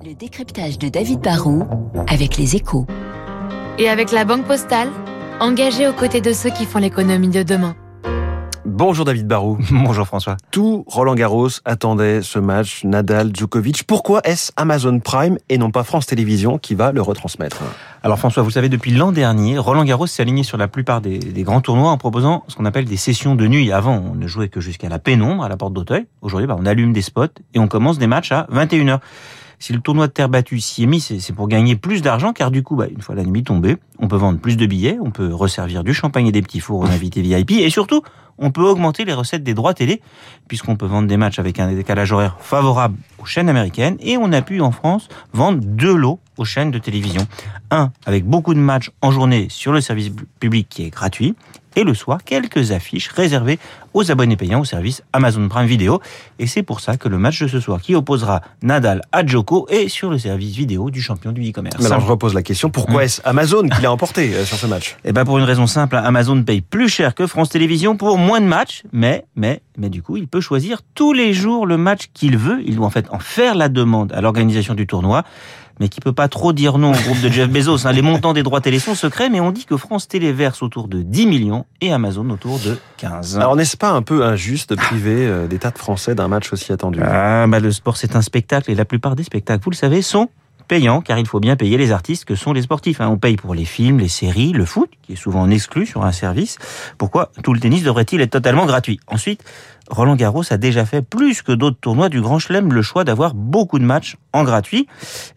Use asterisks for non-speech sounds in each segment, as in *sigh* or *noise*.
Le décryptage de David Barrault avec les échos. Et avec la Banque Postale, engagée aux côtés de ceux qui font l'économie de demain. Bonjour David Barou. *laughs* Bonjour François. Tout Roland Garros attendait ce match Nadal Djokovic. Pourquoi est-ce Amazon Prime et non pas France Télévisions qui va le retransmettre? Alors François, vous savez, depuis l'an dernier, Roland Garros s'est aligné sur la plupart des, des, grands tournois en proposant ce qu'on appelle des sessions de nuit. Avant, on ne jouait que jusqu'à la pénombre à la porte d'Auteuil. Aujourd'hui, bah, on allume des spots et on commence des matchs à 21h. Si le tournoi de terre battue s'y est mis, c'est pour gagner plus d'argent, car du coup, bah, une fois la nuit tombée, on peut vendre plus de billets, on peut resservir du champagne et des petits fours aux invités VIP, et surtout, on peut augmenter les recettes des droits télé, puisqu'on peut vendre des matchs avec un décalage horaire favorable aux chaînes américaines, et on a pu en France vendre deux lots aux chaînes de télévision. Un avec beaucoup de matchs en journée sur le service public qui est gratuit, et le soir quelques affiches réservées aux abonnés payants au service Amazon Prime Video. Et c'est pour ça que le match de ce soir qui opposera Nadal à Djoko est sur le service vidéo du champion du e-commerce. Alors je repose la question, pourquoi est-ce Amazon qui l'a emporté euh, sur ce match? Eh ben pour une raison simple, Amazon paye plus cher que France Télévisions pour moins de matchs, mais mais mais du coup, il peut choisir tous les jours le match qu'il veut, il doit en fait en faire la demande à l'organisation du tournoi mais qui peut pas trop dire non au groupe de Jeff Bezos. Hein. Les montants des droits télé sont secrets, mais on dit que France Télé verse autour de 10 millions et Amazon autour de 15. Alors n'est-ce pas un peu injuste de priver euh, des tas de Français d'un match aussi attendu? Ah, bah, Le sport, c'est un spectacle, et la plupart des spectacles, vous le savez, sont payants, car il faut bien payer les artistes que sont les sportifs. Hein. On paye pour les films, les séries, le foot, qui est souvent exclu sur un service. Pourquoi tout le tennis devrait-il être totalement gratuit? Ensuite, Roland Garros a déjà fait plus que d'autres tournois du Grand Chelem le choix d'avoir beaucoup de matchs en gratuit.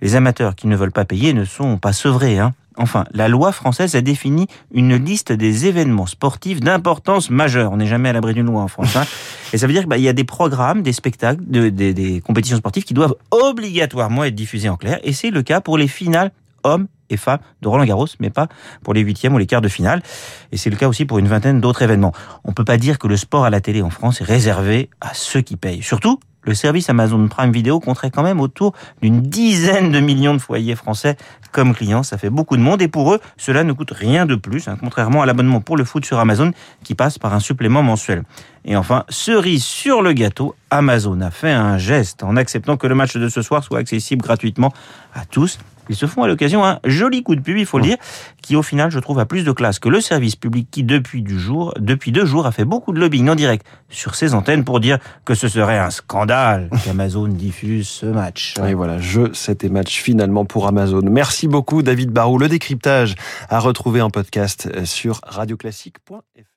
Les amateurs qui ne veulent pas payer ne sont pas sevrés. Hein. Enfin, la loi française a défini une liste des événements sportifs d'importance majeure. On n'est jamais à l'abri d'une loi en France. Hein. *laughs* Et ça veut dire qu'il bah, y a des programmes, des spectacles, de, des, des compétitions sportives qui doivent obligatoirement être diffusés en clair. Et c'est le cas pour les finales hommes et femmes de Roland Garros, mais pas pour les huitièmes ou les quarts de finale. Et c'est le cas aussi pour une vingtaine d'autres événements. On peut pas dire que le sport à la télé en France est réservé à ceux qui payent. Surtout, le service Amazon Prime Video compterait quand même autour d'une dizaine de millions de foyers français comme clients. Ça fait beaucoup de monde et pour eux, cela ne coûte rien de plus, hein, contrairement à l'abonnement pour le foot sur Amazon qui passe par un supplément mensuel. Et enfin, cerise sur le gâteau, Amazon a fait un geste en acceptant que le match de ce soir soit accessible gratuitement à tous ils se font à l'occasion un joli coup de pub, il faut le dire, qui au final, je trouve, a plus de classe que le service public qui, depuis, du jour, depuis deux jours, a fait beaucoup de lobbying en direct sur ses antennes pour dire que ce serait un scandale *laughs* qu'Amazon diffuse ce match. Et voilà, jeu, c'était match finalement pour Amazon. Merci beaucoup, David Barou. Le décryptage à retrouver en podcast sur radioclassique.fr.